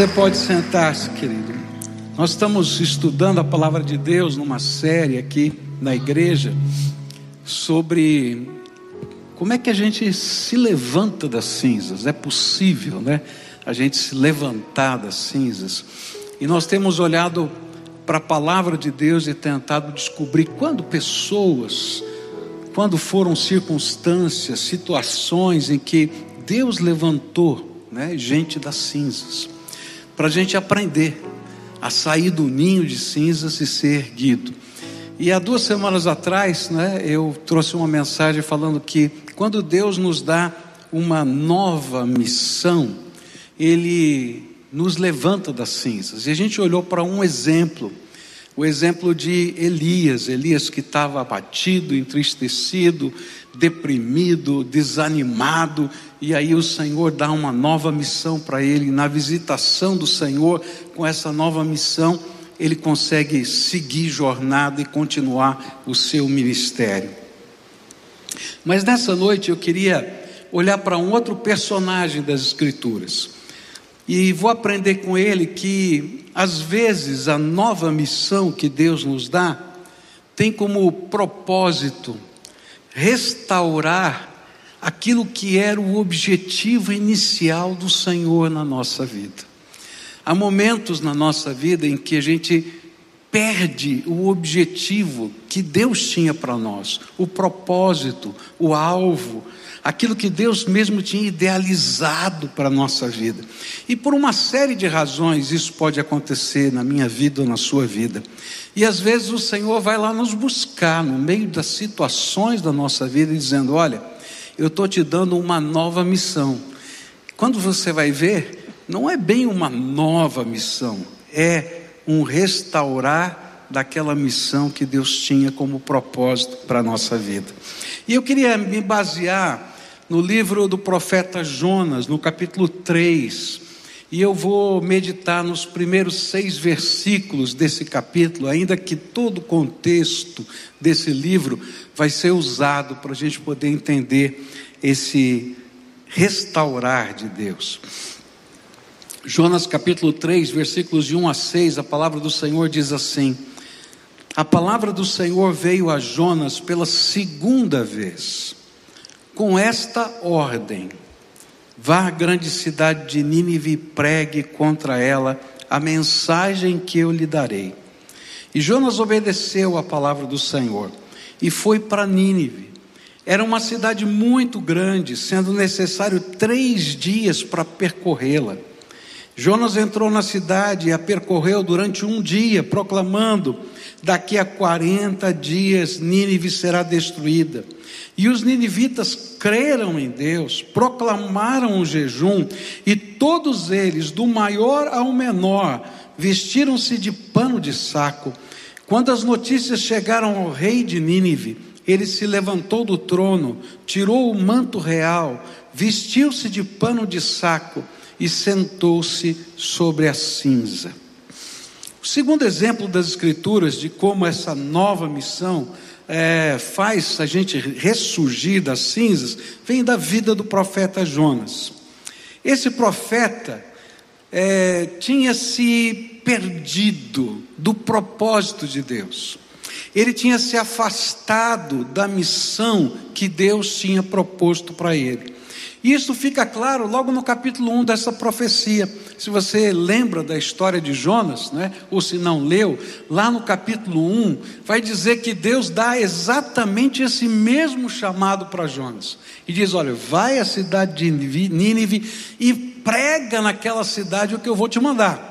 Você pode sentar-se, querido. Nós estamos estudando a palavra de Deus numa série aqui na igreja sobre como é que a gente se levanta das cinzas. É possível, né? A gente se levantar das cinzas. E nós temos olhado para a palavra de Deus e tentado descobrir quando pessoas, quando foram circunstâncias, situações em que Deus levantou né, gente das cinzas para a gente aprender a sair do ninho de cinzas e ser erguido. E há duas semanas atrás, né, eu trouxe uma mensagem falando que quando Deus nos dá uma nova missão, Ele nos levanta das cinzas. E a gente olhou para um exemplo, o exemplo de Elias, Elias que estava abatido, entristecido, deprimido, desanimado, e aí o Senhor dá uma nova missão para ele. Na visitação do Senhor, com essa nova missão, ele consegue seguir jornada e continuar o seu ministério. Mas nessa noite eu queria olhar para um outro personagem das Escrituras. E vou aprender com ele que, às vezes, a nova missão que Deus nos dá tem como propósito restaurar aquilo que era o objetivo inicial do Senhor na nossa vida. Há momentos na nossa vida em que a gente perde o objetivo que Deus tinha para nós, o propósito, o alvo, aquilo que Deus mesmo tinha idealizado para a nossa vida. E por uma série de razões isso pode acontecer na minha vida ou na sua vida. E às vezes o Senhor vai lá nos buscar no meio das situações da nossa vida, dizendo: Olha, eu estou te dando uma nova missão. Quando você vai ver, não é bem uma nova missão, é um restaurar daquela missão que Deus tinha como propósito para a nossa vida. E eu queria me basear no livro do profeta Jonas, no capítulo 3. E eu vou meditar nos primeiros seis versículos desse capítulo, ainda que todo o contexto desse livro vai ser usado para a gente poder entender esse restaurar de Deus. Jonas capítulo 3, versículos de 1 a 6, a palavra do Senhor diz assim: A palavra do Senhor veio a Jonas pela segunda vez com esta ordem: vá à grande cidade de Nínive e pregue contra ela a mensagem que eu lhe darei. E Jonas obedeceu a palavra do Senhor e foi para Nínive. Era uma cidade muito grande, sendo necessário três dias para percorrê-la. Jonas entrou na cidade e a percorreu durante um dia, proclamando: daqui a 40 dias Nínive será destruída. E os ninivitas creram em Deus, proclamaram o jejum, e todos eles, do maior ao menor, vestiram-se de pano de saco. Quando as notícias chegaram ao rei de Nínive, ele se levantou do trono, tirou o manto real, vestiu-se de pano de saco e sentou-se sobre a cinza. O segundo exemplo das Escrituras de como essa nova missão é, faz a gente ressurgir das cinzas vem da vida do profeta Jonas. Esse profeta é, tinha se perdido do propósito de Deus. Ele tinha se afastado da missão que Deus tinha proposto para ele. Isso fica claro logo no capítulo 1 dessa profecia. Se você lembra da história de Jonas, né, ou se não leu, lá no capítulo 1, vai dizer que Deus dá exatamente esse mesmo chamado para Jonas. E diz: Olha, vai à cidade de Nínive e prega naquela cidade o que eu vou te mandar.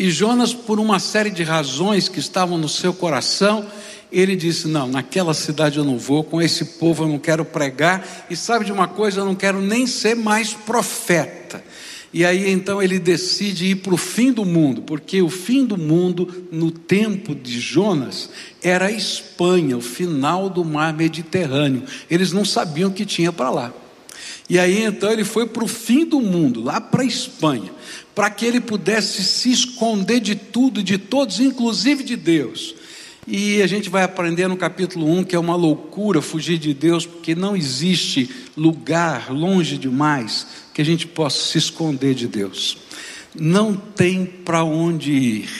E Jonas, por uma série de razões que estavam no seu coração, ele disse: Não, naquela cidade eu não vou, com esse povo eu não quero pregar, e sabe de uma coisa, eu não quero nem ser mais profeta. E aí então ele decide ir para o fim do mundo, porque o fim do mundo, no tempo de Jonas, era a Espanha, o final do mar Mediterrâneo. Eles não sabiam o que tinha para lá. E aí então ele foi para o fim do mundo, lá para a Espanha, para que ele pudesse se esconder de tudo, de todos, inclusive de Deus E a gente vai aprender no capítulo 1 que é uma loucura fugir de Deus, porque não existe lugar longe demais que a gente possa se esconder de Deus. Não tem para onde ir.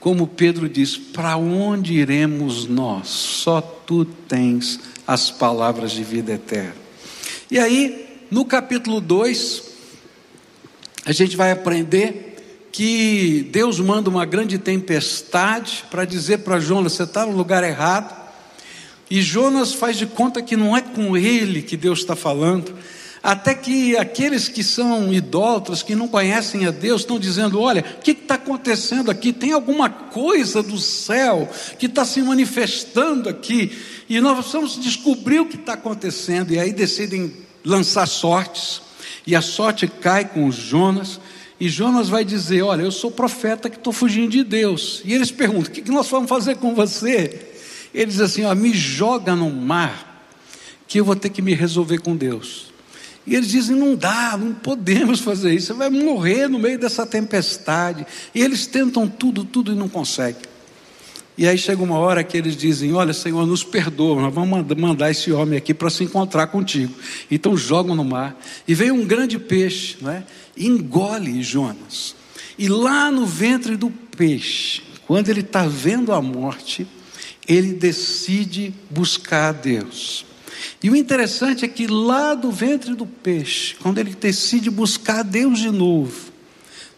Como Pedro diz: Para onde iremos nós? Só tu tens as palavras de vida eterna. E aí, no capítulo 2, a gente vai aprender que Deus manda uma grande tempestade para dizer para Jonas: você está no lugar errado. E Jonas faz de conta que não é com ele que Deus está falando. Até que aqueles que são idólatras, que não conhecem a Deus, estão dizendo: olha, o que está acontecendo aqui? Tem alguma coisa do céu que está se manifestando aqui, e nós precisamos descobrir o que está acontecendo. E aí decidem lançar sortes e a sorte cai com Jonas, e Jonas vai dizer: Olha, eu sou profeta que estou fugindo de Deus. E eles perguntam: O que nós vamos fazer com você? Ele diz assim: ó, Me joga no mar, que eu vou ter que me resolver com Deus. E eles dizem: Não dá, não podemos fazer isso, você vai morrer no meio dessa tempestade. E eles tentam tudo, tudo e não conseguem. E aí chega uma hora que eles dizem: Olha, Senhor, nos perdoa, nós vamos mandar esse homem aqui para se encontrar contigo. Então jogam no mar. E vem um grande peixe, não é? engole Jonas. E lá no ventre do peixe, quando ele está vendo a morte, ele decide buscar a Deus. E o interessante é que lá do ventre do peixe, quando ele decide buscar a Deus de novo,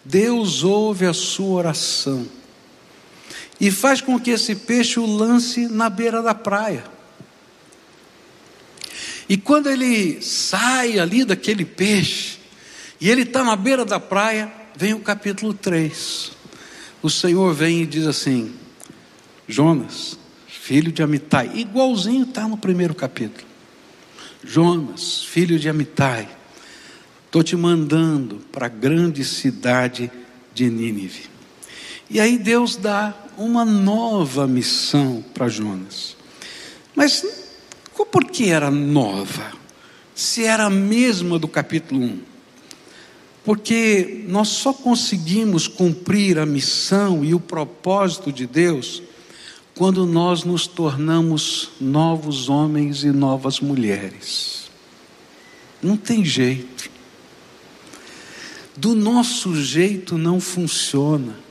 Deus ouve a sua oração e faz com que esse peixe o lance na beira da praia. E quando ele sai ali daquele peixe, e ele está na beira da praia, vem o capítulo 3. O Senhor vem e diz assim: Jonas, filho de Amitai, igualzinho está no primeiro capítulo. Jonas, filho de Amitai, estou te mandando para a grande cidade de Nínive. E aí Deus dá uma nova missão para Jonas. Mas por que era nova? Se era a mesma do capítulo 1. Porque nós só conseguimos cumprir a missão e o propósito de Deus quando nós nos tornamos novos homens e novas mulheres. Não tem jeito. Do nosso jeito não funciona.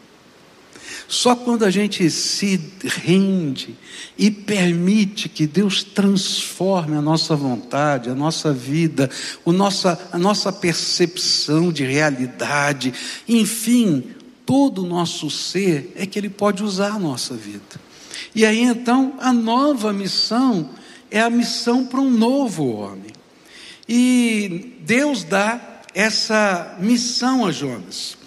Só quando a gente se rende e permite que Deus transforme a nossa vontade, a nossa vida, o nossa, a nossa percepção de realidade, enfim, todo o nosso ser, é que Ele pode usar a nossa vida. E aí então, a nova missão é a missão para um novo homem. E Deus dá essa missão a Jonas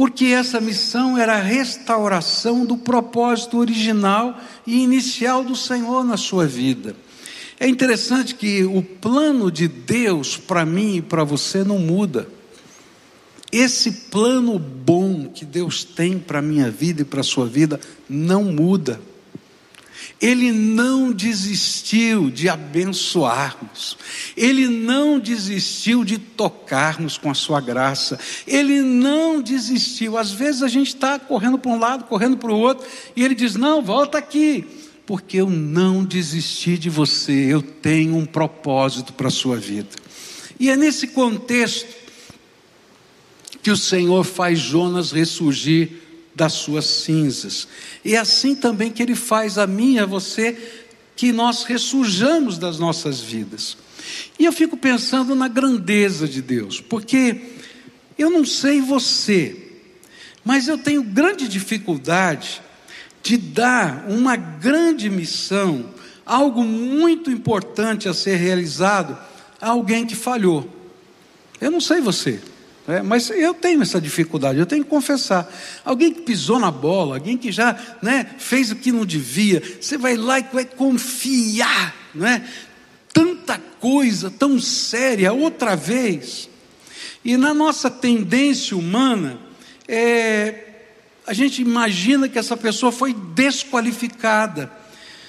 porque essa missão era a restauração do propósito original e inicial do Senhor na sua vida. É interessante que o plano de Deus para mim e para você não muda. Esse plano bom que Deus tem para a minha vida e para a sua vida não muda. Ele não desistiu de abençoarmos, Ele não desistiu de tocarmos com a Sua graça, Ele não desistiu. Às vezes a gente está correndo para um lado, correndo para o outro, e Ele diz: Não, volta aqui, porque eu não desisti de você, eu tenho um propósito para a sua vida. E é nesse contexto que o Senhor faz Jonas ressurgir das suas cinzas. E é assim também que Ele faz a mim e a você que nós ressurjamos das nossas vidas. E eu fico pensando na grandeza de Deus, porque eu não sei você, mas eu tenho grande dificuldade de dar uma grande missão, algo muito importante a ser realizado a alguém que falhou. Eu não sei você. É, mas eu tenho essa dificuldade, eu tenho que confessar. Alguém que pisou na bola, alguém que já né, fez o que não devia, você vai lá e vai confiar, não é? Tanta coisa tão séria outra vez. E na nossa tendência humana, é, a gente imagina que essa pessoa foi desqualificada.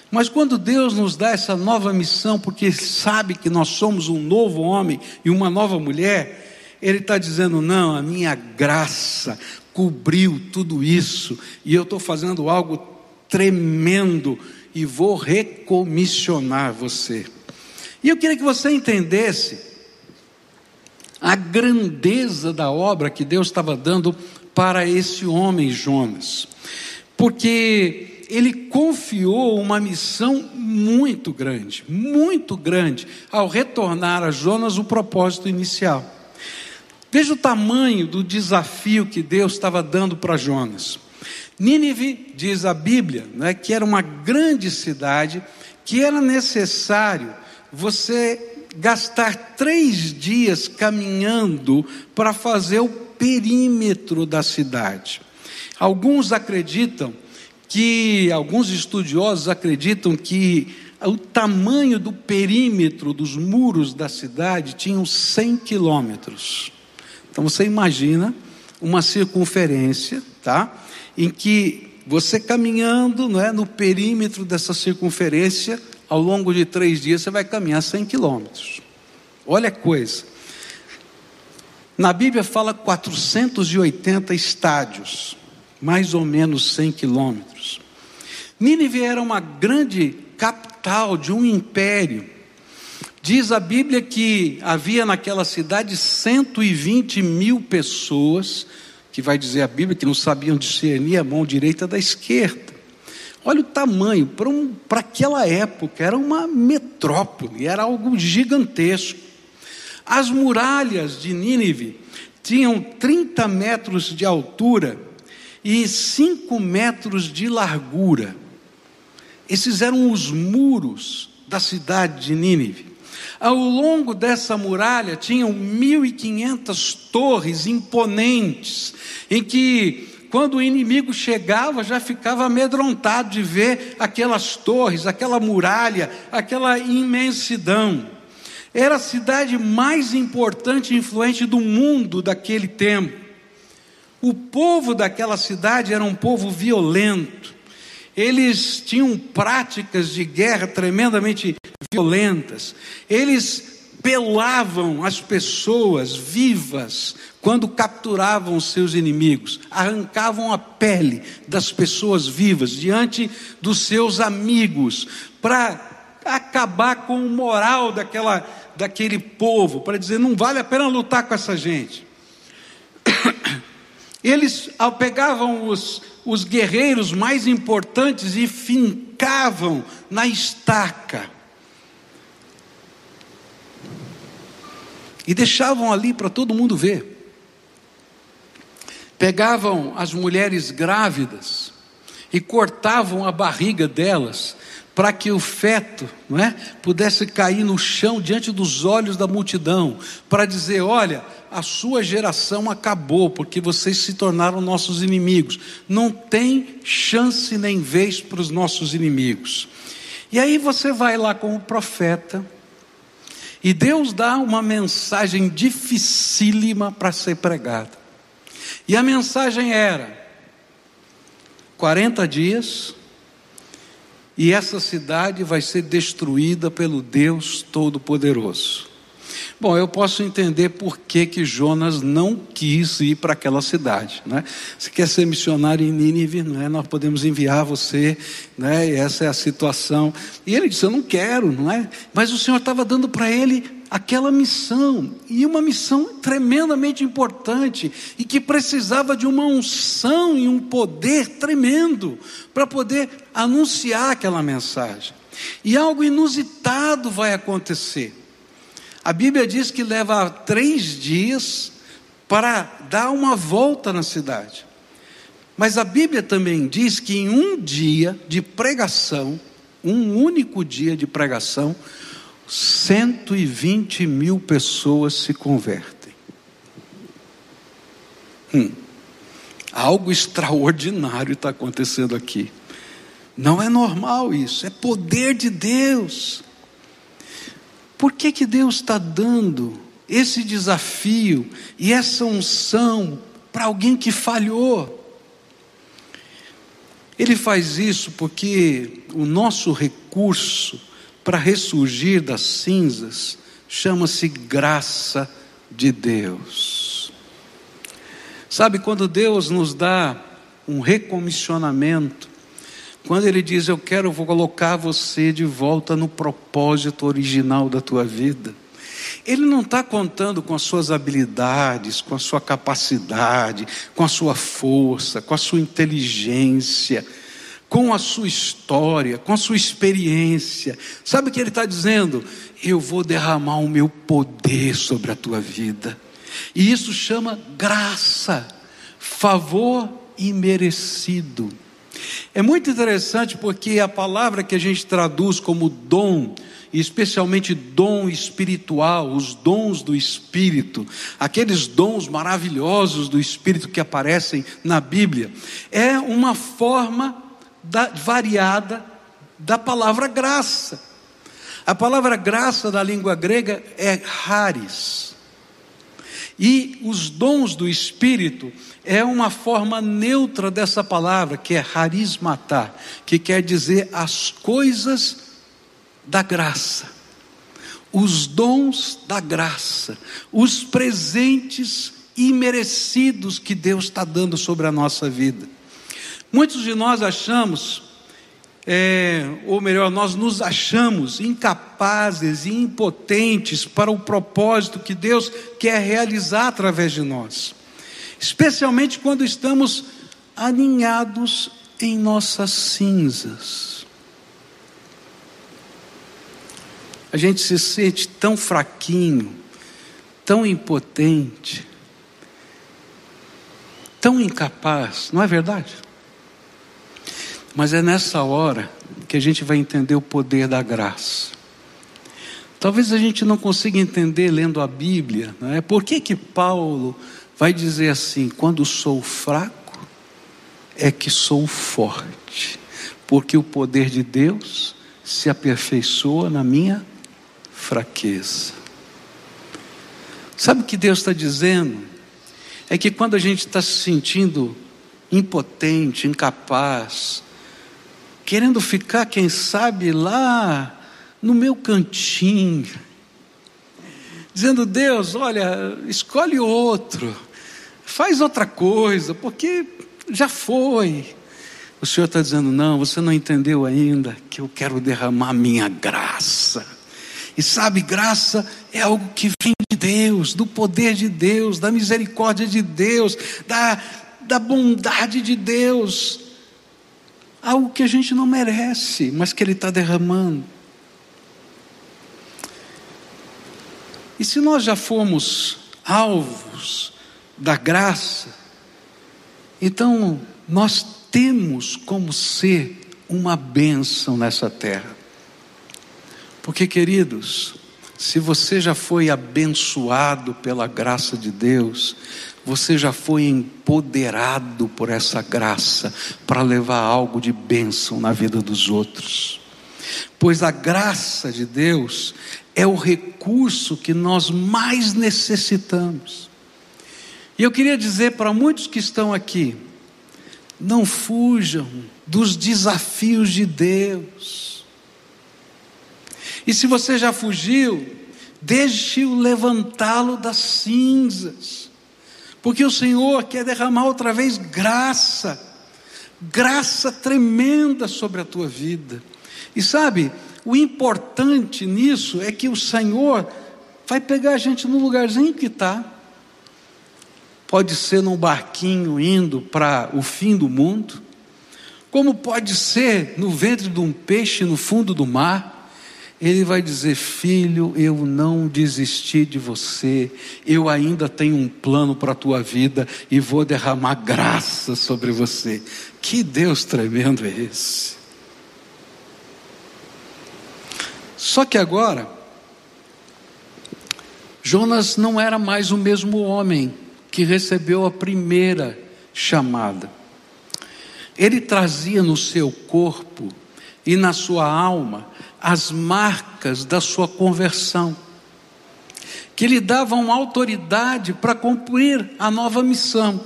Mas quando Deus nos dá essa nova missão, porque sabe que nós somos um novo homem e uma nova mulher, ele está dizendo: não, a minha graça cobriu tudo isso, e eu estou fazendo algo tremendo e vou recomissionar você. E eu queria que você entendesse a grandeza da obra que Deus estava dando para esse homem Jonas, porque ele confiou uma missão muito grande, muito grande, ao retornar a Jonas o propósito inicial. Veja o tamanho do desafio que Deus estava dando para Jonas. Nínive, diz a Bíblia, né, que era uma grande cidade, que era necessário você gastar três dias caminhando para fazer o perímetro da cidade. Alguns acreditam que, alguns estudiosos acreditam que o tamanho do perímetro dos muros da cidade tinham 100 quilômetros. Então você imagina uma circunferência, tá? Em que você caminhando não é, no perímetro dessa circunferência, ao longo de três dias, você vai caminhar 100 quilômetros. Olha a coisa. Na Bíblia fala 480 estádios, mais ou menos 100 quilômetros. Nínive era uma grande capital de um império. Diz a Bíblia que havia naquela cidade 120 mil pessoas, que vai dizer a Bíblia que não sabiam discernir a mão direita da esquerda. Olha o tamanho, para um, aquela época era uma metrópole, era algo gigantesco. As muralhas de Nínive tinham 30 metros de altura e 5 metros de largura. Esses eram os muros da cidade de Nínive. Ao longo dessa muralha tinham 1.500 torres imponentes, em que quando o inimigo chegava, já ficava amedrontado de ver aquelas torres, aquela muralha, aquela imensidão. Era a cidade mais importante e influente do mundo daquele tempo. O povo daquela cidade era um povo violento. Eles tinham práticas de guerra tremendamente violentas. Eles pelavam as pessoas vivas quando capturavam seus inimigos, arrancavam a pele das pessoas vivas diante dos seus amigos para acabar com o moral daquela, daquele povo, para dizer não vale a pena lutar com essa gente. Eles pegavam os, os guerreiros mais importantes e fincavam na estaca. E deixavam ali para todo mundo ver. Pegavam as mulheres grávidas e cortavam a barriga delas para que o feto não é, pudesse cair no chão diante dos olhos da multidão, para dizer: olha, a sua geração acabou, porque vocês se tornaram nossos inimigos. Não tem chance nem vez para os nossos inimigos. E aí você vai lá com o profeta, e Deus dá uma mensagem dificílima para ser pregada. E a mensagem era: 40 dias, e essa cidade vai ser destruída pelo Deus Todo-Poderoso. Bom, eu posso entender por que, que Jonas não quis ir para aquela cidade. Né? Se quer ser missionário em Nínive, né? nós podemos enviar você, né? e essa é a situação. E ele disse: Eu não quero, não é? Mas o Senhor estava dando para ele aquela missão, e uma missão tremendamente importante, e que precisava de uma unção e um poder tremendo para poder anunciar aquela mensagem. E algo inusitado vai acontecer. A Bíblia diz que leva três dias para dar uma volta na cidade. Mas a Bíblia também diz que em um dia de pregação, um único dia de pregação, 120 mil pessoas se convertem. Hum, algo extraordinário está acontecendo aqui. Não é normal isso, é poder de Deus. Por que, que Deus está dando esse desafio e essa unção para alguém que falhou? Ele faz isso porque o nosso recurso para ressurgir das cinzas chama-se graça de Deus. Sabe, quando Deus nos dá um recomissionamento, quando ele diz: Eu quero vou colocar você de volta no propósito original da tua vida. Ele não está contando com as suas habilidades, com a sua capacidade, com a sua força, com a sua inteligência, com a sua história, com a sua experiência. Sabe o que ele está dizendo? Eu vou derramar o meu poder sobre a tua vida. E isso chama graça, favor imerecido. É muito interessante porque a palavra que a gente traduz como dom, especialmente dom espiritual, os dons do Espírito, aqueles dons maravilhosos do Espírito que aparecem na Bíblia, é uma forma da, variada da palavra graça. A palavra graça da língua grega é haris. E os dons do Espírito é uma forma neutra dessa palavra, que é harismatá, que quer dizer as coisas da graça, os dons da graça, os presentes imerecidos que Deus está dando sobre a nossa vida. Muitos de nós achamos, é, ou melhor, nós nos achamos incapazes e impotentes para o propósito que Deus quer realizar através de nós, especialmente quando estamos aninhados em nossas cinzas. A gente se sente tão fraquinho, tão impotente, tão incapaz, não é verdade? Mas é nessa hora que a gente vai entender o poder da graça. Talvez a gente não consiga entender lendo a Bíblia, não é? Por que que Paulo vai dizer assim: quando sou fraco, é que sou forte, porque o poder de Deus se aperfeiçoa na minha fraqueza. Sabe o que Deus está dizendo? É que quando a gente está se sentindo impotente, incapaz, querendo ficar, quem sabe, lá no meu cantinho, dizendo: Deus, olha, escolhe outro, faz outra coisa, porque já foi. O Senhor está dizendo: não, você não entendeu ainda que eu quero derramar minha graça. E sabe, graça é algo que vem de Deus, do poder de Deus, da misericórdia de Deus, da, da bondade de Deus algo que a gente não merece, mas que Ele está derramando. E se nós já fomos alvos da graça, então nós temos como ser uma bênção nessa terra. Porque, queridos, se você já foi abençoado pela graça de Deus, você já foi empoderado por essa graça para levar algo de bênção na vida dos outros. Pois a graça de Deus é o recurso que nós mais necessitamos. E eu queria dizer para muitos que estão aqui: não fujam dos desafios de Deus. E se você já fugiu, deixe-o levantá-lo das cinzas porque o Senhor quer derramar outra vez graça, graça tremenda sobre a tua vida. E sabe, o importante nisso é que o Senhor vai pegar a gente no lugarzinho que está. Pode ser num barquinho indo para o fim do mundo, como pode ser no ventre de um peixe no fundo do mar ele vai dizer: Filho, eu não desisti de você, eu ainda tenho um plano para a tua vida e vou derramar graça sobre você. Que Deus tremendo é esse? Só que agora, Jonas não era mais o mesmo homem que recebeu a primeira chamada. Ele trazia no seu corpo e na sua alma as marcas da sua conversão, que lhe davam autoridade para cumprir a nova missão.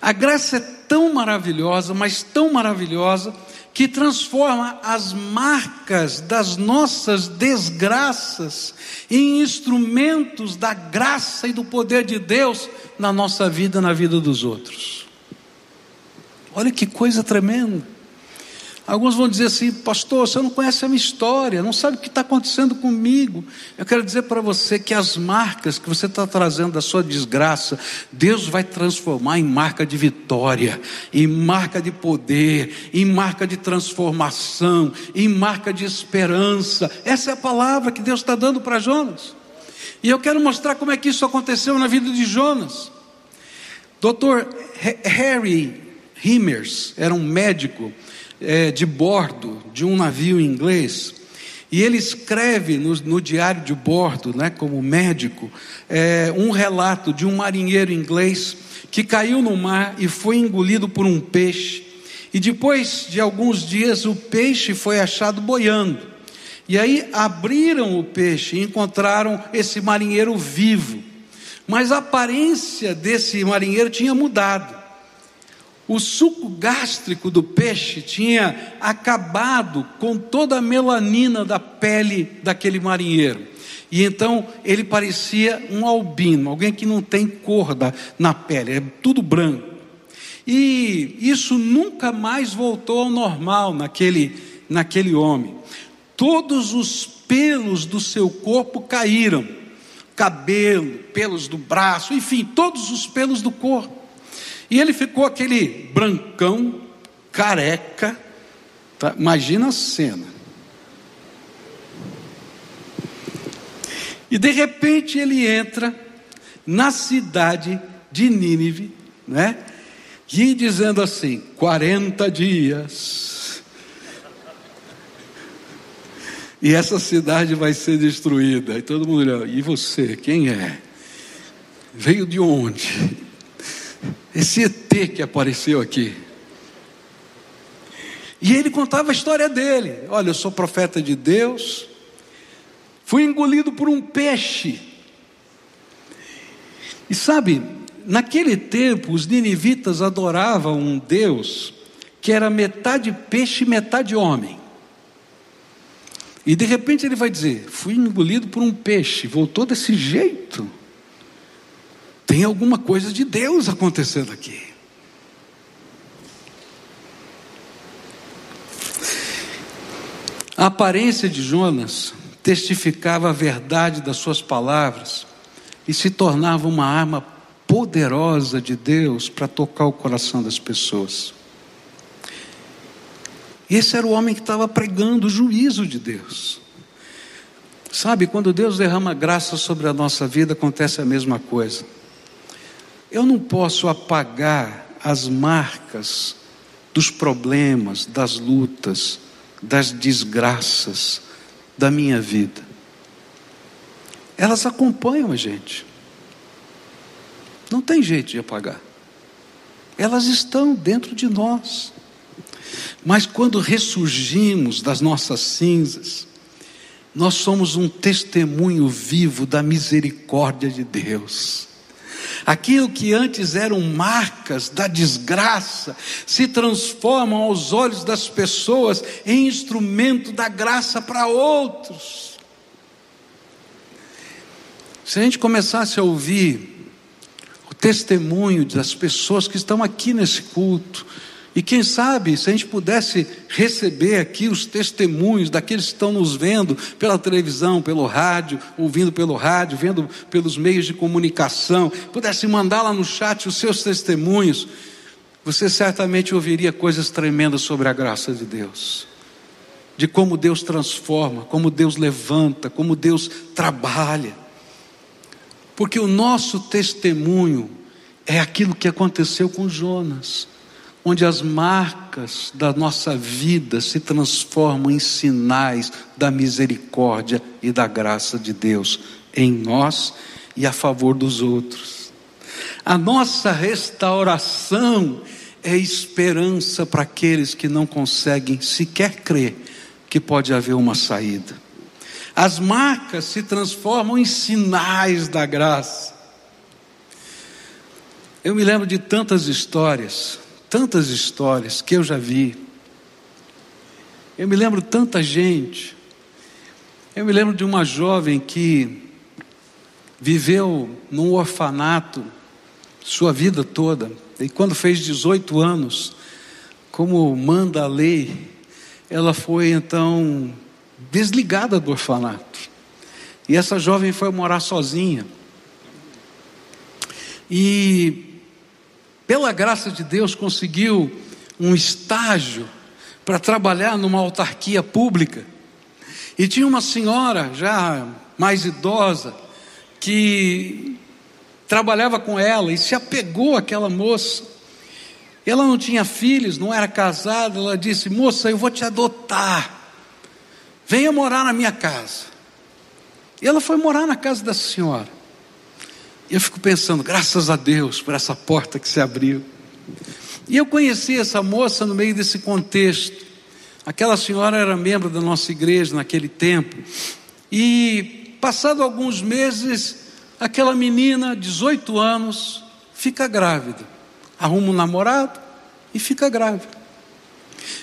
A graça é tão maravilhosa, mas tão maravilhosa, que transforma as marcas das nossas desgraças em instrumentos da graça e do poder de Deus na nossa vida, na vida dos outros. Olha que coisa tremenda. Alguns vão dizer assim, pastor, você não conhece a minha história, não sabe o que está acontecendo comigo. Eu quero dizer para você que as marcas que você está trazendo da sua desgraça, Deus vai transformar em marca de vitória, em marca de poder, em marca de transformação, em marca de esperança. Essa é a palavra que Deus está dando para Jonas. E eu quero mostrar como é que isso aconteceu na vida de Jonas. Dr. Harry Himmers era um médico é, de bordo de um navio inglês. E ele escreve no, no diário de bordo, né, como médico, é, um relato de um marinheiro inglês que caiu no mar e foi engolido por um peixe. E depois de alguns dias, o peixe foi achado boiando. E aí abriram o peixe e encontraram esse marinheiro vivo. Mas a aparência desse marinheiro tinha mudado. O suco gástrico do peixe tinha acabado com toda a melanina da pele daquele marinheiro. E então ele parecia um albino, alguém que não tem cor na pele, é tudo branco. E isso nunca mais voltou ao normal naquele, naquele homem. Todos os pelos do seu corpo caíram cabelo, pelos do braço, enfim, todos os pelos do corpo. E ele ficou aquele brancão, careca. Tá? Imagina a cena. E de repente ele entra na cidade de Nínive, né? E dizendo assim: 40 dias. E essa cidade vai ser destruída. E todo mundo olha, e você, quem é? Veio de onde? Esse ET que apareceu aqui. E ele contava a história dele: olha, eu sou profeta de Deus, fui engolido por um peixe. E sabe, naquele tempo os ninivitas adoravam um Deus que era metade peixe e metade homem. E de repente ele vai dizer: fui engolido por um peixe, voltou desse jeito. Tem alguma coisa de Deus acontecendo aqui. A aparência de Jonas testificava a verdade das suas palavras e se tornava uma arma poderosa de Deus para tocar o coração das pessoas. Esse era o homem que estava pregando o juízo de Deus. Sabe, quando Deus derrama graça sobre a nossa vida, acontece a mesma coisa. Eu não posso apagar as marcas dos problemas, das lutas, das desgraças da minha vida. Elas acompanham a gente. Não tem jeito de apagar. Elas estão dentro de nós. Mas quando ressurgimos das nossas cinzas, nós somos um testemunho vivo da misericórdia de Deus. Aquilo que antes eram marcas da desgraça se transformam aos olhos das pessoas em instrumento da graça para outros. Se a gente começasse a ouvir o testemunho das pessoas que estão aqui nesse culto, e quem sabe, se a gente pudesse receber aqui os testemunhos daqueles que estão nos vendo pela televisão, pelo rádio, ouvindo pelo rádio, vendo pelos meios de comunicação, pudesse mandar lá no chat os seus testemunhos, você certamente ouviria coisas tremendas sobre a graça de Deus. De como Deus transforma, como Deus levanta, como Deus trabalha. Porque o nosso testemunho é aquilo que aconteceu com Jonas onde as marcas da nossa vida se transformam em sinais da misericórdia e da graça de Deus em nós e a favor dos outros. A nossa restauração é esperança para aqueles que não conseguem sequer crer que pode haver uma saída. As marcas se transformam em sinais da graça. Eu me lembro de tantas histórias tantas histórias que eu já vi. Eu me lembro tanta gente. Eu me lembro de uma jovem que viveu num orfanato sua vida toda, e quando fez 18 anos, como manda a lei, ela foi então desligada do orfanato. E essa jovem foi morar sozinha. E, pela graça de Deus, conseguiu um estágio para trabalhar numa autarquia pública. E tinha uma senhora já mais idosa que trabalhava com ela e se apegou àquela moça. Ela não tinha filhos, não era casada. Ela disse: Moça, eu vou te adotar. Venha morar na minha casa. E ela foi morar na casa dessa senhora. E eu fico pensando, graças a Deus por essa porta que se abriu. E eu conheci essa moça no meio desse contexto. Aquela senhora era membro da nossa igreja naquele tempo. E passado alguns meses, aquela menina, 18 anos, fica grávida. Arruma um namorado e fica grávida.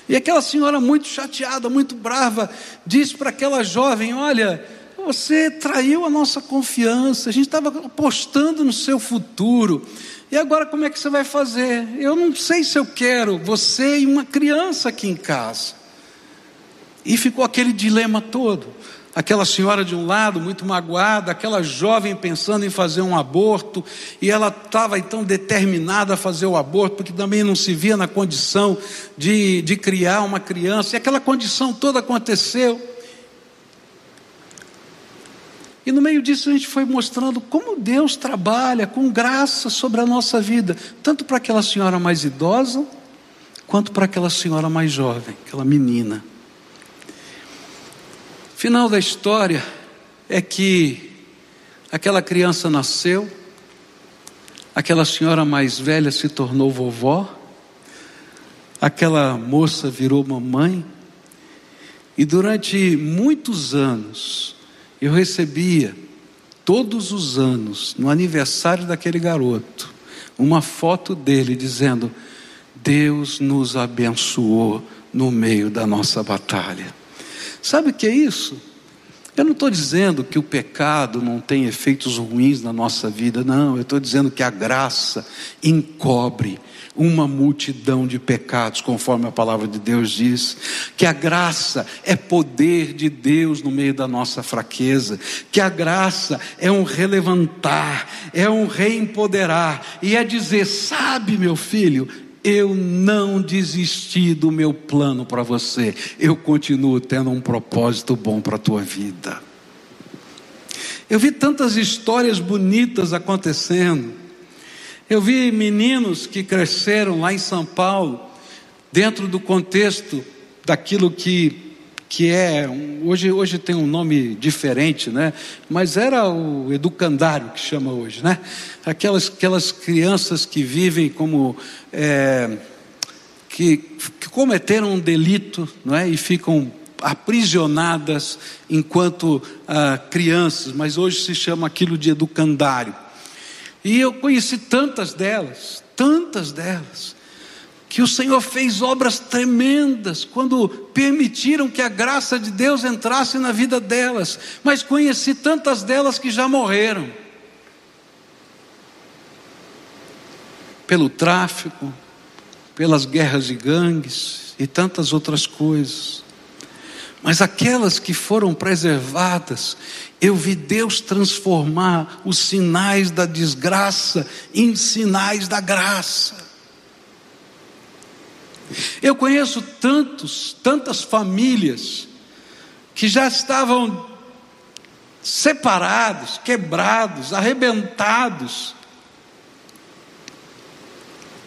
E aquela senhora, muito chateada, muito brava, diz para aquela jovem: Olha, você traiu a nossa confiança, a gente estava apostando no seu futuro. E agora como é que você vai fazer? Eu não sei se eu quero você e uma criança aqui em casa. E ficou aquele dilema todo. Aquela senhora de um lado, muito magoada, aquela jovem pensando em fazer um aborto, e ela estava então determinada a fazer o aborto, porque também não se via na condição de, de criar uma criança, e aquela condição toda aconteceu. E no meio disso a gente foi mostrando como Deus trabalha com graça sobre a nossa vida, tanto para aquela senhora mais idosa, quanto para aquela senhora mais jovem, aquela menina. Final da história é que aquela criança nasceu, aquela senhora mais velha se tornou vovó, aquela moça virou mamãe, e durante muitos anos, eu recebia todos os anos, no aniversário daquele garoto, uma foto dele dizendo: Deus nos abençoou no meio da nossa batalha. Sabe o que é isso? Eu não estou dizendo que o pecado não tem efeitos ruins na nossa vida, não, eu estou dizendo que a graça encobre uma multidão de pecados, conforme a palavra de Deus diz, que a graça é poder de Deus no meio da nossa fraqueza, que a graça é um relevantar, é um reempoderar, e é dizer: sabe, meu filho, eu não desisti do meu plano para você, eu continuo tendo um propósito bom para a tua vida. Eu vi tantas histórias bonitas acontecendo, eu vi meninos que cresceram lá em São Paulo, dentro do contexto daquilo que, que é, hoje, hoje tem um nome diferente, né? mas era o educandário que chama hoje, né? Aquelas, aquelas crianças que vivem como. É, que, que cometeram um delito não é? e ficam aprisionadas enquanto ah, crianças, mas hoje se chama aquilo de educandário. E eu conheci tantas delas, tantas delas, que o Senhor fez obras tremendas quando permitiram que a graça de Deus entrasse na vida delas, mas conheci tantas delas que já morreram. Pelo tráfico, pelas guerras de gangues e tantas outras coisas. Mas aquelas que foram preservadas eu vi Deus transformar os sinais da desgraça em sinais da graça. Eu conheço tantos, tantas famílias que já estavam separados, quebrados, arrebentados.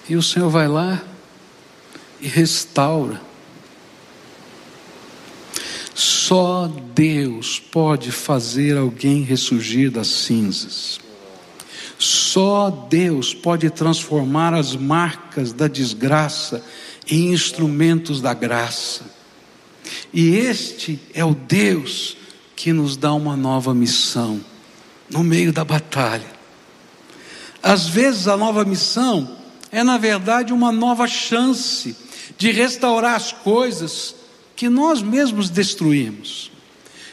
E o Senhor vai lá e restaura. Só Deus pode fazer alguém ressurgir das cinzas. Só Deus pode transformar as marcas da desgraça em instrumentos da graça. E este é o Deus que nos dá uma nova missão no meio da batalha. Às vezes a nova missão é, na verdade, uma nova chance de restaurar as coisas que nós mesmos destruímos,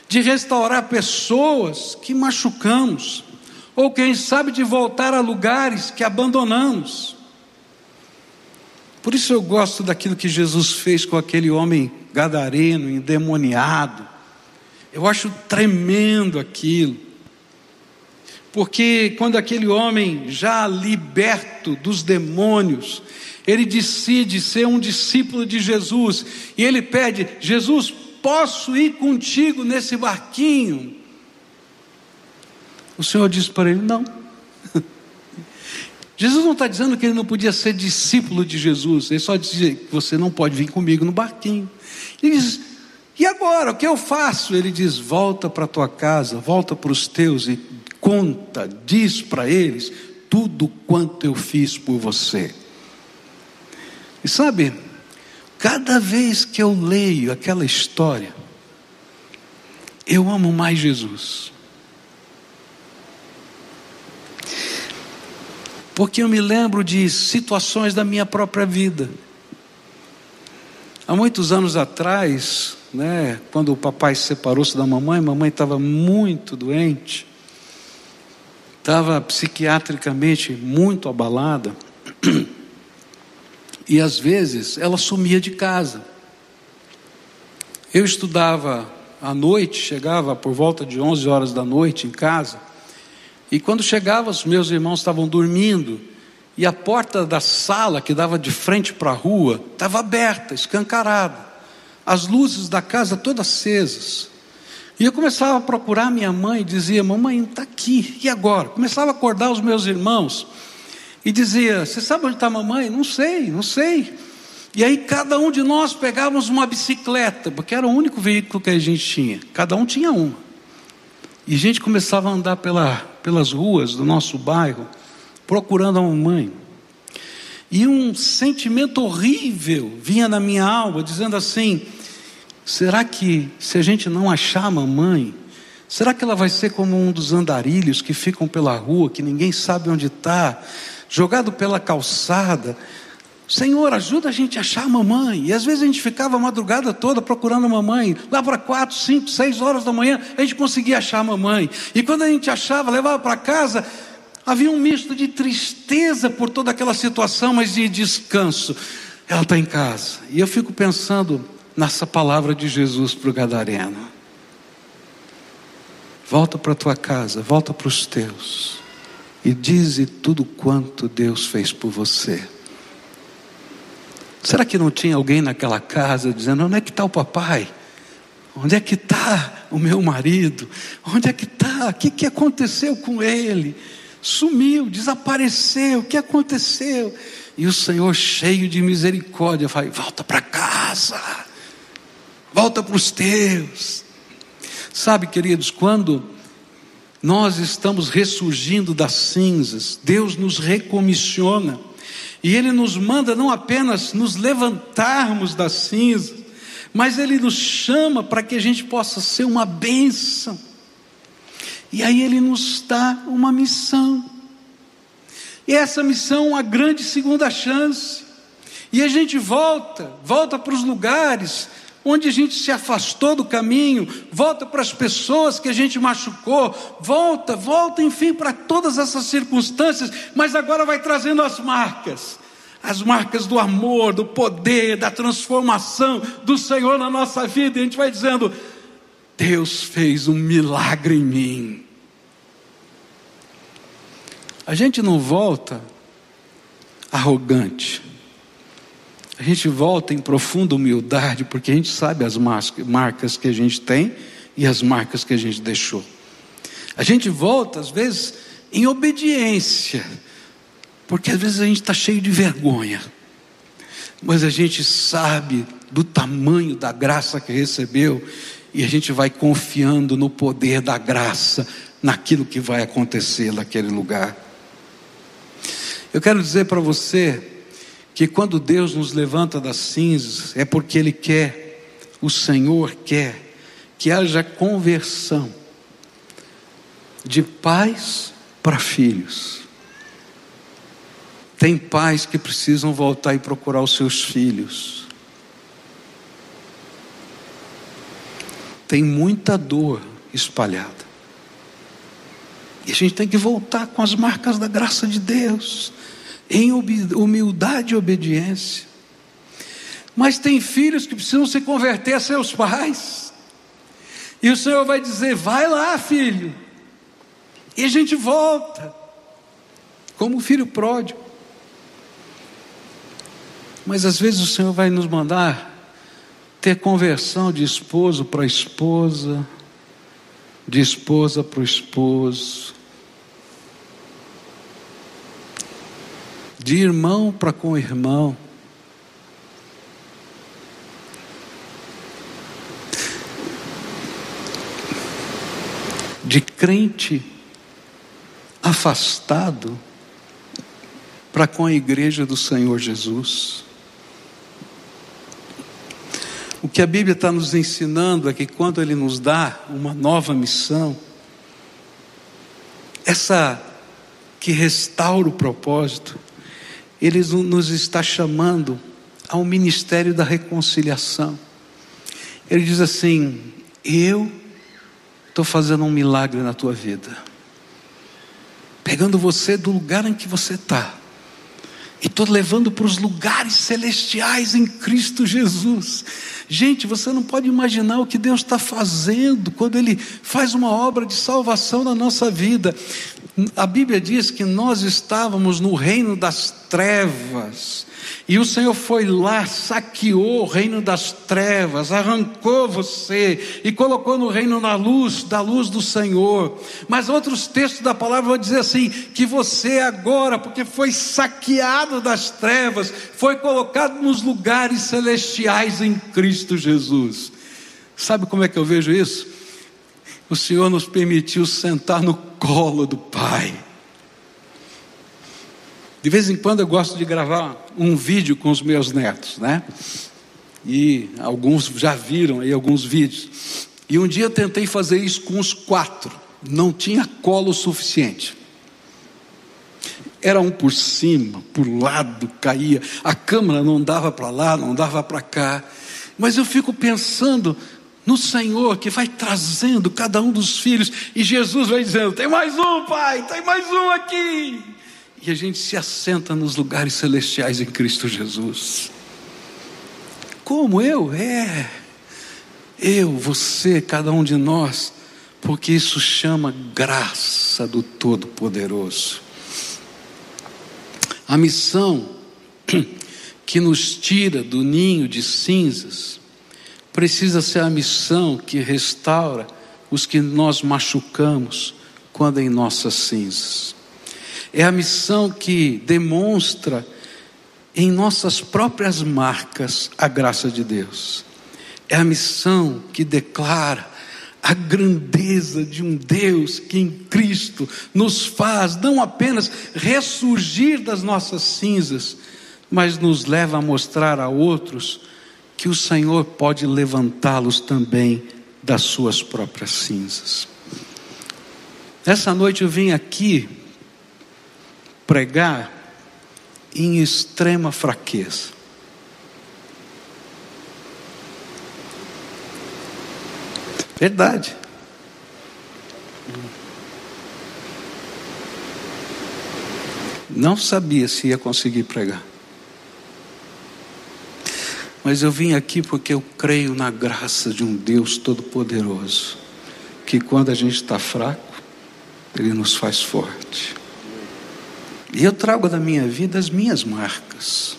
de restaurar pessoas que machucamos, ou quem sabe de voltar a lugares que abandonamos. Por isso eu gosto daquilo que Jesus fez com aquele homem gadareno, endemoniado. Eu acho tremendo aquilo. Porque quando aquele homem, já liberto dos demônios, ele decide ser um discípulo de Jesus, e ele pede: Jesus, posso ir contigo nesse barquinho? O Senhor diz para ele: Não. Jesus não está dizendo que ele não podia ser discípulo de Jesus, ele só diz que você não pode vir comigo no barquinho. Ele diz: E agora, o que eu faço? Ele diz: Volta para tua casa, volta para os teus e conta, diz para eles tudo quanto eu fiz por você. E sabe, cada vez que eu leio aquela história, eu amo mais Jesus. Porque eu me lembro de situações da minha própria vida. Há muitos anos atrás, né, quando o papai separou-se da mamãe, mamãe estava muito doente, estava psiquiatricamente muito abalada, e às vezes ela sumia de casa. Eu estudava à noite, chegava por volta de 11 horas da noite em casa, e quando chegava, os meus irmãos estavam dormindo, e a porta da sala que dava de frente para a rua estava aberta, escancarada, as luzes da casa todas acesas. E eu começava a procurar minha mãe e dizia: Mamãe, está aqui, e agora? Começava a acordar os meus irmãos e dizia: Você sabe onde está a mamãe? Não sei, não sei. E aí cada um de nós pegávamos uma bicicleta, porque era o único veículo que a gente tinha, cada um tinha uma. E a gente começava a andar pela, pelas ruas do nosso bairro, procurando a mamãe. E um sentimento horrível vinha na minha alma, dizendo assim: será que se a gente não achar a mamãe, será que ela vai ser como um dos andarilhos que ficam pela rua, que ninguém sabe onde está, jogado pela calçada? Senhor, ajuda a gente a achar a mamãe. E às vezes a gente ficava a madrugada toda procurando a mamãe. Lá para quatro, cinco, seis horas da manhã, a gente conseguia achar a mamãe. E quando a gente achava, levava para casa, havia um misto de tristeza por toda aquela situação, mas de descanso. Ela está em casa. E eu fico pensando nessa palavra de Jesus para o Gadareno. Volta para tua casa, volta para os teus. E dize tudo quanto Deus fez por você. Será que não tinha alguém naquela casa dizendo: onde é que está o papai? Onde é que está o meu marido? Onde é que está? O que, que aconteceu com ele? Sumiu, desapareceu, o que aconteceu? E o Senhor, cheio de misericórdia, fala: volta para casa, volta para os teus. Sabe, queridos, quando nós estamos ressurgindo das cinzas, Deus nos recomissiona e Ele nos manda não apenas nos levantarmos das cinzas, mas Ele nos chama para que a gente possa ser uma bênção. E aí Ele nos dá uma missão. E essa missão é uma grande segunda chance. E a gente volta, volta para os lugares onde a gente se afastou do caminho, volta para as pessoas que a gente machucou, volta, volta, enfim, para todas essas circunstâncias, mas agora vai trazendo as marcas. As marcas do amor, do poder, da transformação do Senhor na nossa vida, e a gente vai dizendo: Deus fez um milagre em mim. A gente não volta arrogante, a gente volta em profunda humildade, porque a gente sabe as marcas que a gente tem e as marcas que a gente deixou. A gente volta, às vezes, em obediência, porque às vezes a gente está cheio de vergonha, mas a gente sabe do tamanho da graça que recebeu e a gente vai confiando no poder da graça, naquilo que vai acontecer naquele lugar. Eu quero dizer para você, que quando Deus nos levanta das cinzas, é porque Ele quer, o Senhor quer, que haja conversão de pais para filhos. Tem pais que precisam voltar e procurar os seus filhos. Tem muita dor espalhada. E a gente tem que voltar com as marcas da graça de Deus em humildade e obediência. Mas tem filhos que precisam se converter a seus pais. E o Senhor vai dizer: vai lá, filho. E a gente volta, como o filho pródigo. Mas às vezes o Senhor vai nos mandar ter conversão de esposo para esposa, de esposa para o esposo, de irmão para com irmão. De crente afastado para com a igreja do Senhor Jesus. O que a Bíblia está nos ensinando é que quando Ele nos dá uma nova missão, essa que restaura o propósito, Ele nos está chamando ao ministério da reconciliação. Ele diz assim: Eu estou fazendo um milagre na tua vida, pegando você do lugar em que você está e estou levando para os lugares celestiais em Cristo Jesus. Gente, você não pode imaginar o que Deus está fazendo quando Ele faz uma obra de salvação na nossa vida. A Bíblia diz que nós estávamos no reino das trevas, e o Senhor foi lá, saqueou o reino das trevas, arrancou você e colocou no reino na luz, da luz do Senhor. Mas outros textos da palavra vão dizer assim: que você agora, porque foi saqueado das trevas, foi colocado nos lugares celestiais em Cristo Jesus. Sabe como é que eu vejo isso? O Senhor nos permitiu sentar no colo do Pai. De vez em quando eu gosto de gravar um vídeo com os meus netos, né? E alguns já viram aí alguns vídeos. E um dia eu tentei fazer isso com os quatro. Não tinha colo suficiente. Era um por cima, por lado, caía. A câmera não dava para lá, não dava para cá. Mas eu fico pensando no Senhor que vai trazendo cada um dos filhos. E Jesus vai dizendo: tem mais um, pai, tem mais um aqui e a gente se assenta nos lugares celestiais em Cristo Jesus. Como eu? É. Eu, você, cada um de nós, porque isso chama graça do Todo-Poderoso. A missão que nos tira do ninho de cinzas precisa ser a missão que restaura os que nós machucamos quando em nossas cinzas. É a missão que demonstra em nossas próprias marcas a graça de Deus. É a missão que declara a grandeza de um Deus que em Cristo nos faz não apenas ressurgir das nossas cinzas, mas nos leva a mostrar a outros que o Senhor pode levantá-los também das suas próprias cinzas. Essa noite eu vim aqui pregar em extrema fraqueza. Verdade. Não sabia se ia conseguir pregar. Mas eu vim aqui porque eu creio na graça de um Deus Todo-Poderoso, que quando a gente está fraco, Ele nos faz forte. E eu trago da minha vida as minhas marcas.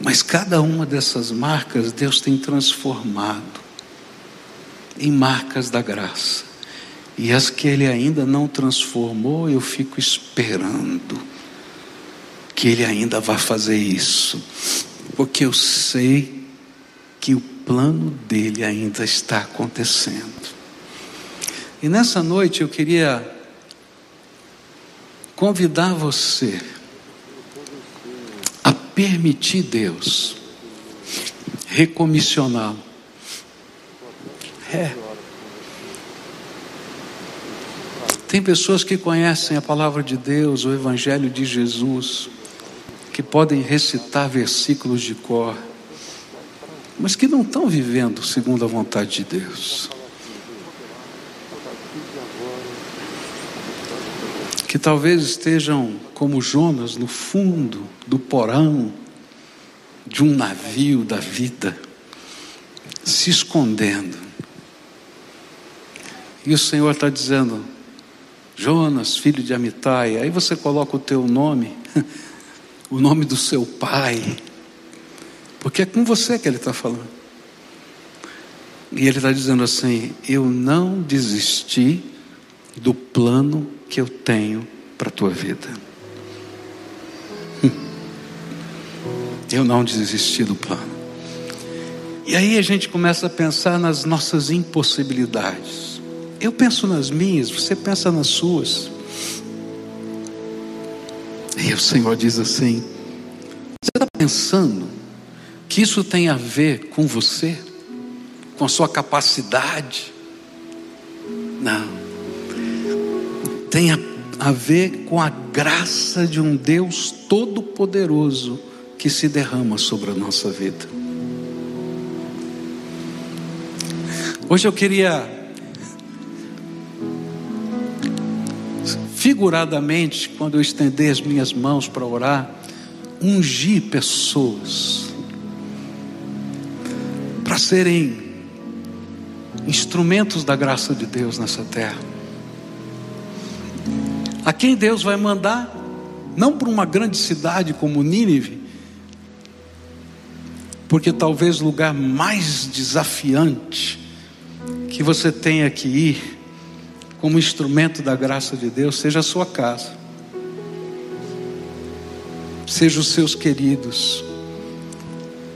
Mas cada uma dessas marcas Deus tem transformado em marcas da graça. E as que Ele ainda não transformou, eu fico esperando que Ele ainda vá fazer isso, porque eu sei que o plano dele ainda está acontecendo. E nessa noite eu queria convidar você a permitir Deus recomissioná-lo. É. Tem pessoas que conhecem a palavra de Deus, o Evangelho de Jesus, que podem recitar versículos de cor, mas que não estão vivendo segundo a vontade de Deus. Que talvez estejam como Jonas no fundo do porão, de um navio da vida, se escondendo. E o Senhor está dizendo, Jonas, filho de Amitai, aí você coloca o teu nome, o nome do seu pai, porque é com você que ele está falando. E ele está dizendo assim: Eu não desisti do plano que eu tenho para a tua vida. Eu não desisti do plano. E aí a gente começa a pensar nas nossas impossibilidades. Eu penso nas minhas, você pensa nas suas. E o Senhor diz assim: Você está pensando que isso tem a ver com você? Com a sua capacidade? Não. Tem a, a ver com a graça de um Deus todo-poderoso que se derrama sobre a nossa vida. Hoje eu queria, figuradamente, quando eu estender as minhas mãos para orar, ungir pessoas para serem instrumentos da graça de Deus nessa terra. A quem Deus vai mandar, não para uma grande cidade como Nínive, porque talvez o lugar mais desafiante que você tenha que ir como instrumento da graça de Deus seja a sua casa, seja os seus queridos,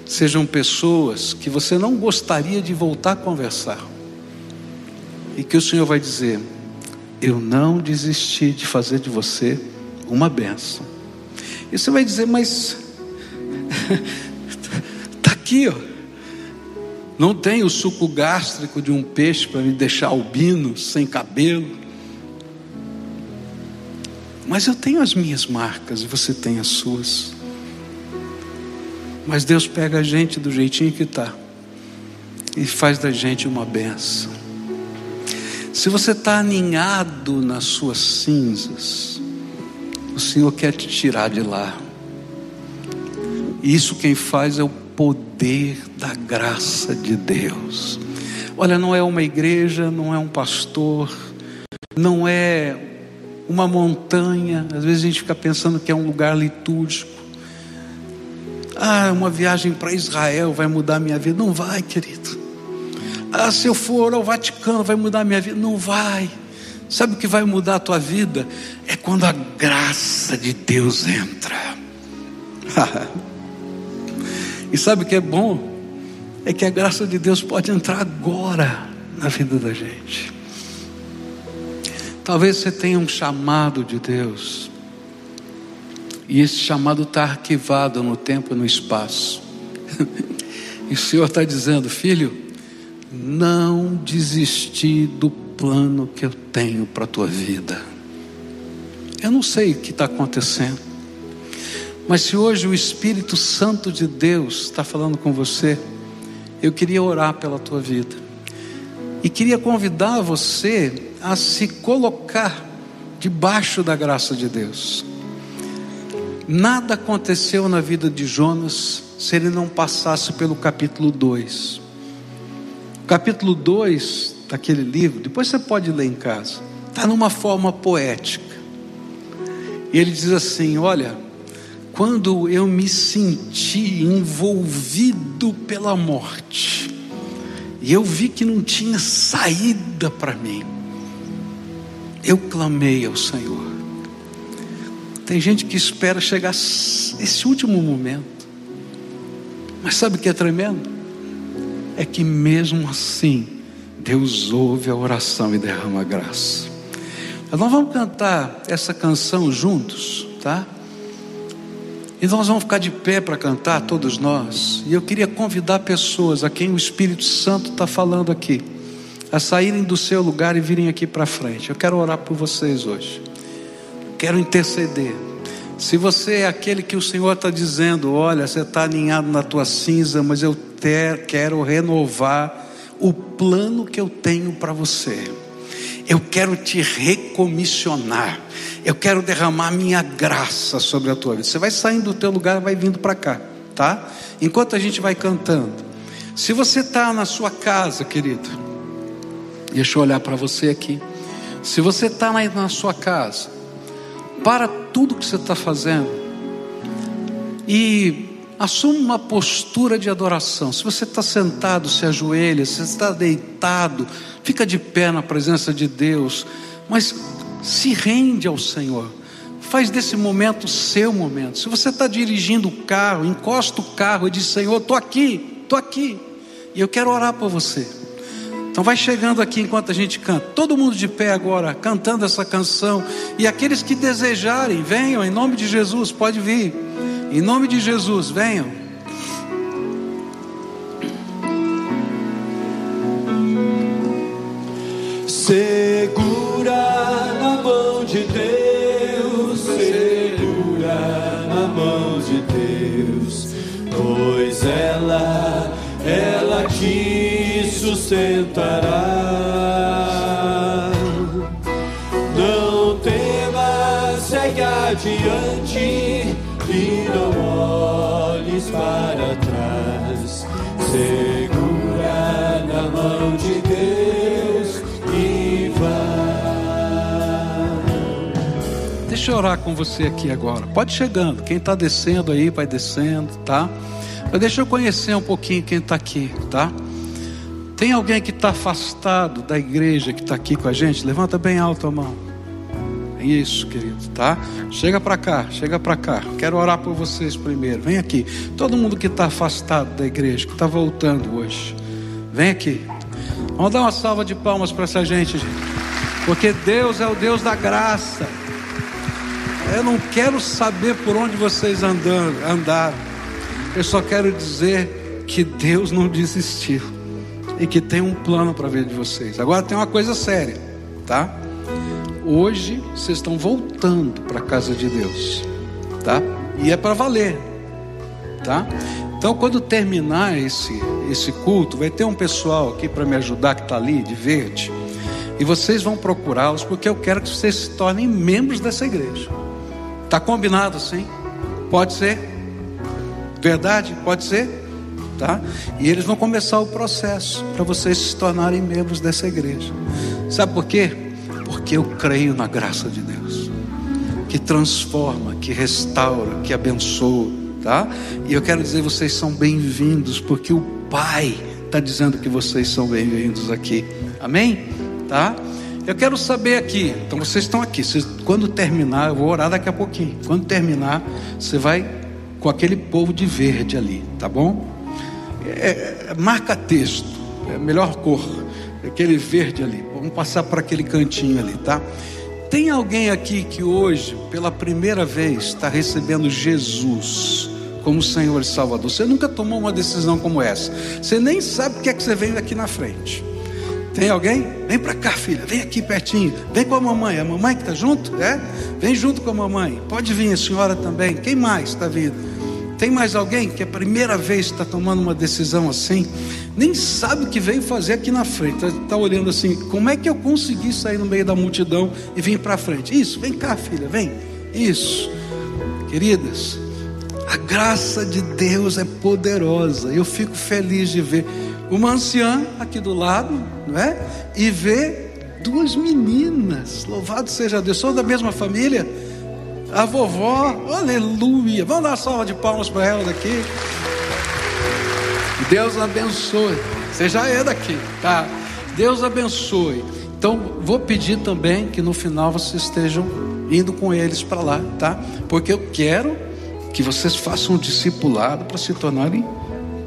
sejam pessoas que você não gostaria de voltar a conversar, e que o Senhor vai dizer: Eu não desisti de fazer de você uma benção. E você vai dizer, mas aqui, ó. Não tem o suco gástrico de um peixe para me deixar albino, sem cabelo. Mas eu tenho as minhas marcas e você tem as suas. Mas Deus pega a gente do jeitinho que está e faz da gente uma benção. Se você está aninhado nas suas cinzas, o Senhor quer te tirar de lá. E isso quem faz é o poder da graça de Deus. Olha, não é uma igreja, não é um pastor, não é uma montanha. Às vezes a gente fica pensando que é um lugar litúrgico. Ah, uma viagem para Israel vai mudar minha vida. Não vai, querido. Ah, se eu for ao Vaticano vai mudar minha vida. Não vai. Sabe o que vai mudar a tua vida? É quando a graça de Deus entra. E sabe o que é bom? É que a graça de Deus pode entrar agora na vida da gente. Talvez você tenha um chamado de Deus, e esse chamado está arquivado no tempo e no espaço. e o Senhor está dizendo, filho, não desisti do plano que eu tenho para a tua vida. Eu não sei o que está acontecendo. Mas se hoje o Espírito Santo de Deus está falando com você, eu queria orar pela tua vida. E queria convidar você a se colocar debaixo da graça de Deus. Nada aconteceu na vida de Jonas se ele não passasse pelo capítulo 2. Capítulo 2 daquele livro, depois você pode ler em casa, está numa forma poética. E ele diz assim: Olha, quando eu me senti envolvido pela morte, e eu vi que não tinha saída para mim, eu clamei ao Senhor. Tem gente que espera chegar esse último momento, mas sabe o que é tremendo? É que mesmo assim, Deus ouve a oração e derrama graça. Nós vamos cantar essa canção juntos, tá? E nós vamos ficar de pé para cantar, todos nós. E eu queria convidar pessoas a quem o Espírito Santo está falando aqui, a saírem do seu lugar e virem aqui para frente. Eu quero orar por vocês hoje. Quero interceder. Se você é aquele que o Senhor está dizendo, olha, você está alinhado na tua cinza, mas eu ter, quero renovar o plano que eu tenho para você. Eu quero te recomissionar. Eu quero derramar minha graça sobre a tua vida. Você vai saindo do teu lugar, vai vindo para cá. tá? Enquanto a gente vai cantando. Se você está na sua casa, querido, deixa eu olhar para você aqui. Se você está na sua casa, para tudo que você está fazendo e Assuma uma postura de adoração. Se você está sentado, se ajoelha. Se está deitado, fica de pé na presença de Deus. Mas se rende ao Senhor. Faz desse momento seu momento. Se você está dirigindo o carro, encosta o carro e diz: Senhor, estou aqui, estou aqui. E eu quero orar por você. Então vai chegando aqui enquanto a gente canta. Todo mundo de pé agora, cantando essa canção. E aqueles que desejarem, venham em nome de Jesus, pode vir. Em nome de Jesus, venham. Segura sustentará. Não temas, segue adiante e não olhes para trás. Segura na mão de Deus e vai. Deixa eu orar com você aqui agora. Pode chegando. Quem está descendo aí, vai descendo, tá? Mas deixa eu conhecer um pouquinho quem está aqui, tá? Tem alguém que está afastado da igreja que está aqui com a gente? Levanta bem alto a mão. Isso, querido, tá? Chega para cá, chega para cá. Quero orar por vocês primeiro. Vem aqui. Todo mundo que está afastado da igreja, que está voltando hoje, vem aqui. Vamos dar uma salva de palmas para essa gente, porque Deus é o Deus da graça. Eu não quero saber por onde vocês andaram. Eu só quero dizer que Deus não desistiu e que tem um plano para vida de vocês. Agora tem uma coisa séria, tá? Hoje vocês estão voltando para a casa de Deus, tá? E é para valer, tá? Então, quando terminar esse esse culto, vai ter um pessoal aqui para me ajudar que está ali de verde, e vocês vão procurá-los porque eu quero que vocês se tornem membros dessa igreja. Tá combinado assim? Pode ser? Verdade? Pode ser? Tá? E eles vão começar o processo para vocês se tornarem membros dessa igreja. Sabe por quê? Porque eu creio na graça de Deus, que transforma, que restaura, que abençoa, tá? E eu quero dizer, vocês são bem-vindos, porque o Pai está dizendo que vocês são bem-vindos aqui, amém? Tá? Eu quero saber aqui, então vocês estão aqui, vocês, quando terminar, eu vou orar daqui a pouquinho. Quando terminar, você vai com aquele povo de verde ali, tá bom? É, é, marca texto, é a melhor cor aquele verde ali. Vamos passar para aquele cantinho ali, tá? Tem alguém aqui que hoje, pela primeira vez, está recebendo Jesus como Senhor e Salvador? Você nunca tomou uma decisão como essa. Você nem sabe o que é que você veio aqui na frente. Tem alguém? Vem para cá, filha. Vem aqui pertinho. Vem com a mamãe. A mamãe que está junto? É? Vem junto com a mamãe. Pode vir a senhora também. Quem mais está vindo? Tem mais alguém que é a primeira vez está tomando uma decisão assim? Nem sabe o que veio fazer aqui na frente. Está tá olhando assim, como é que eu consegui sair no meio da multidão e vir para frente? Isso, vem cá, filha, vem. Isso. Queridas, a graça de Deus é poderosa. Eu fico feliz de ver uma anciã aqui do lado, não é? E ver duas meninas. Louvado seja Deus, são da mesma família a vovó, aleluia. Vamos dar uma salva de palmas para ela daqui. Deus abençoe. Você já é daqui, tá? Deus abençoe. Então, vou pedir também que no final vocês estejam indo com eles para lá, tá? Porque eu quero que vocês façam um discipulado para se tornarem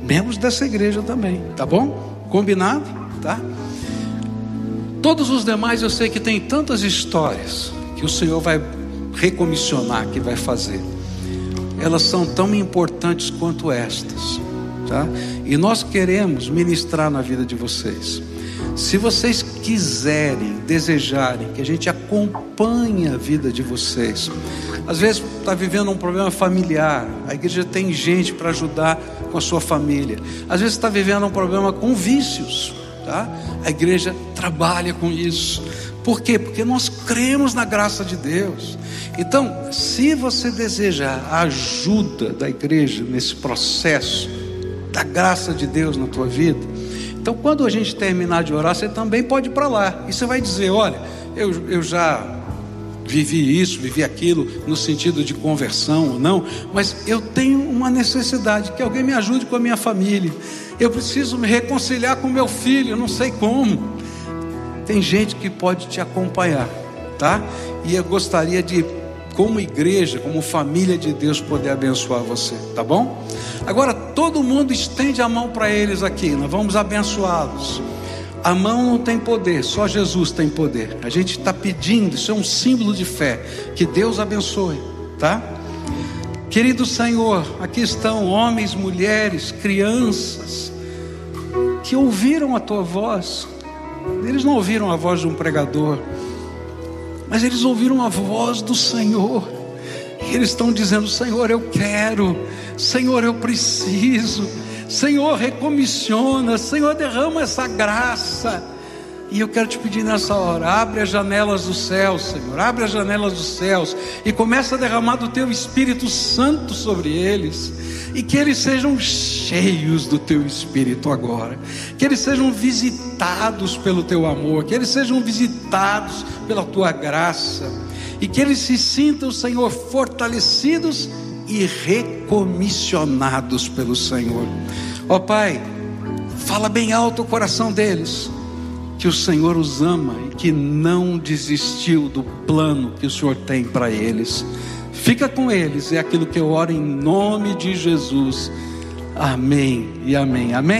membros dessa igreja também, tá bom? Combinado? Tá? Todos os demais eu sei que tem tantas histórias que o Senhor vai recomissionar, que vai fazer. Elas são tão importantes quanto estas, tá? E nós queremos ministrar na vida de vocês. Se vocês quiserem, desejarem que a gente acompanhe a vida de vocês, às vezes está vivendo um problema familiar, a igreja tem gente para ajudar com a sua família. Às vezes está vivendo um problema com vícios, tá? A igreja trabalha com isso. Por quê? Porque nós cremos na graça de Deus. Então, se você deseja a ajuda da igreja nesse processo da graça de Deus na tua vida, então quando a gente terminar de orar, você também pode ir para lá. E você vai dizer: olha, eu, eu já vivi isso, vivi aquilo, no sentido de conversão ou não, mas eu tenho uma necessidade, que alguém me ajude com a minha família. Eu preciso me reconciliar com meu filho, eu não sei como. Tem gente que pode te acompanhar, tá? E eu gostaria de, como igreja, como família de Deus, poder abençoar você, tá bom? Agora todo mundo estende a mão para eles aqui, nós vamos abençoá-los. A mão não tem poder, só Jesus tem poder. A gente está pedindo, isso é um símbolo de fé. Que Deus abençoe, tá? Querido Senhor, aqui estão homens, mulheres, crianças, que ouviram a tua voz. Eles não ouviram a voz de um pregador, mas eles ouviram a voz do Senhor. E eles estão dizendo: Senhor, eu quero, Senhor, eu preciso. Senhor, recomissiona, Senhor, derrama essa graça. E eu quero te pedir nessa hora, abre as janelas dos céus, Senhor, abre as janelas dos céus e começa a derramar do teu Espírito Santo sobre eles, e que eles sejam cheios do teu Espírito agora, que eles sejam visitados pelo teu amor, que eles sejam visitados pela tua graça, e que eles se sintam, Senhor, fortalecidos e recomissionados pelo Senhor. Ó oh, Pai, fala bem alto o coração deles, que o Senhor os ama e que não desistiu do plano que o Senhor tem para eles. Fica com eles, é aquilo que eu oro em nome de Jesus. Amém e amém. Amém.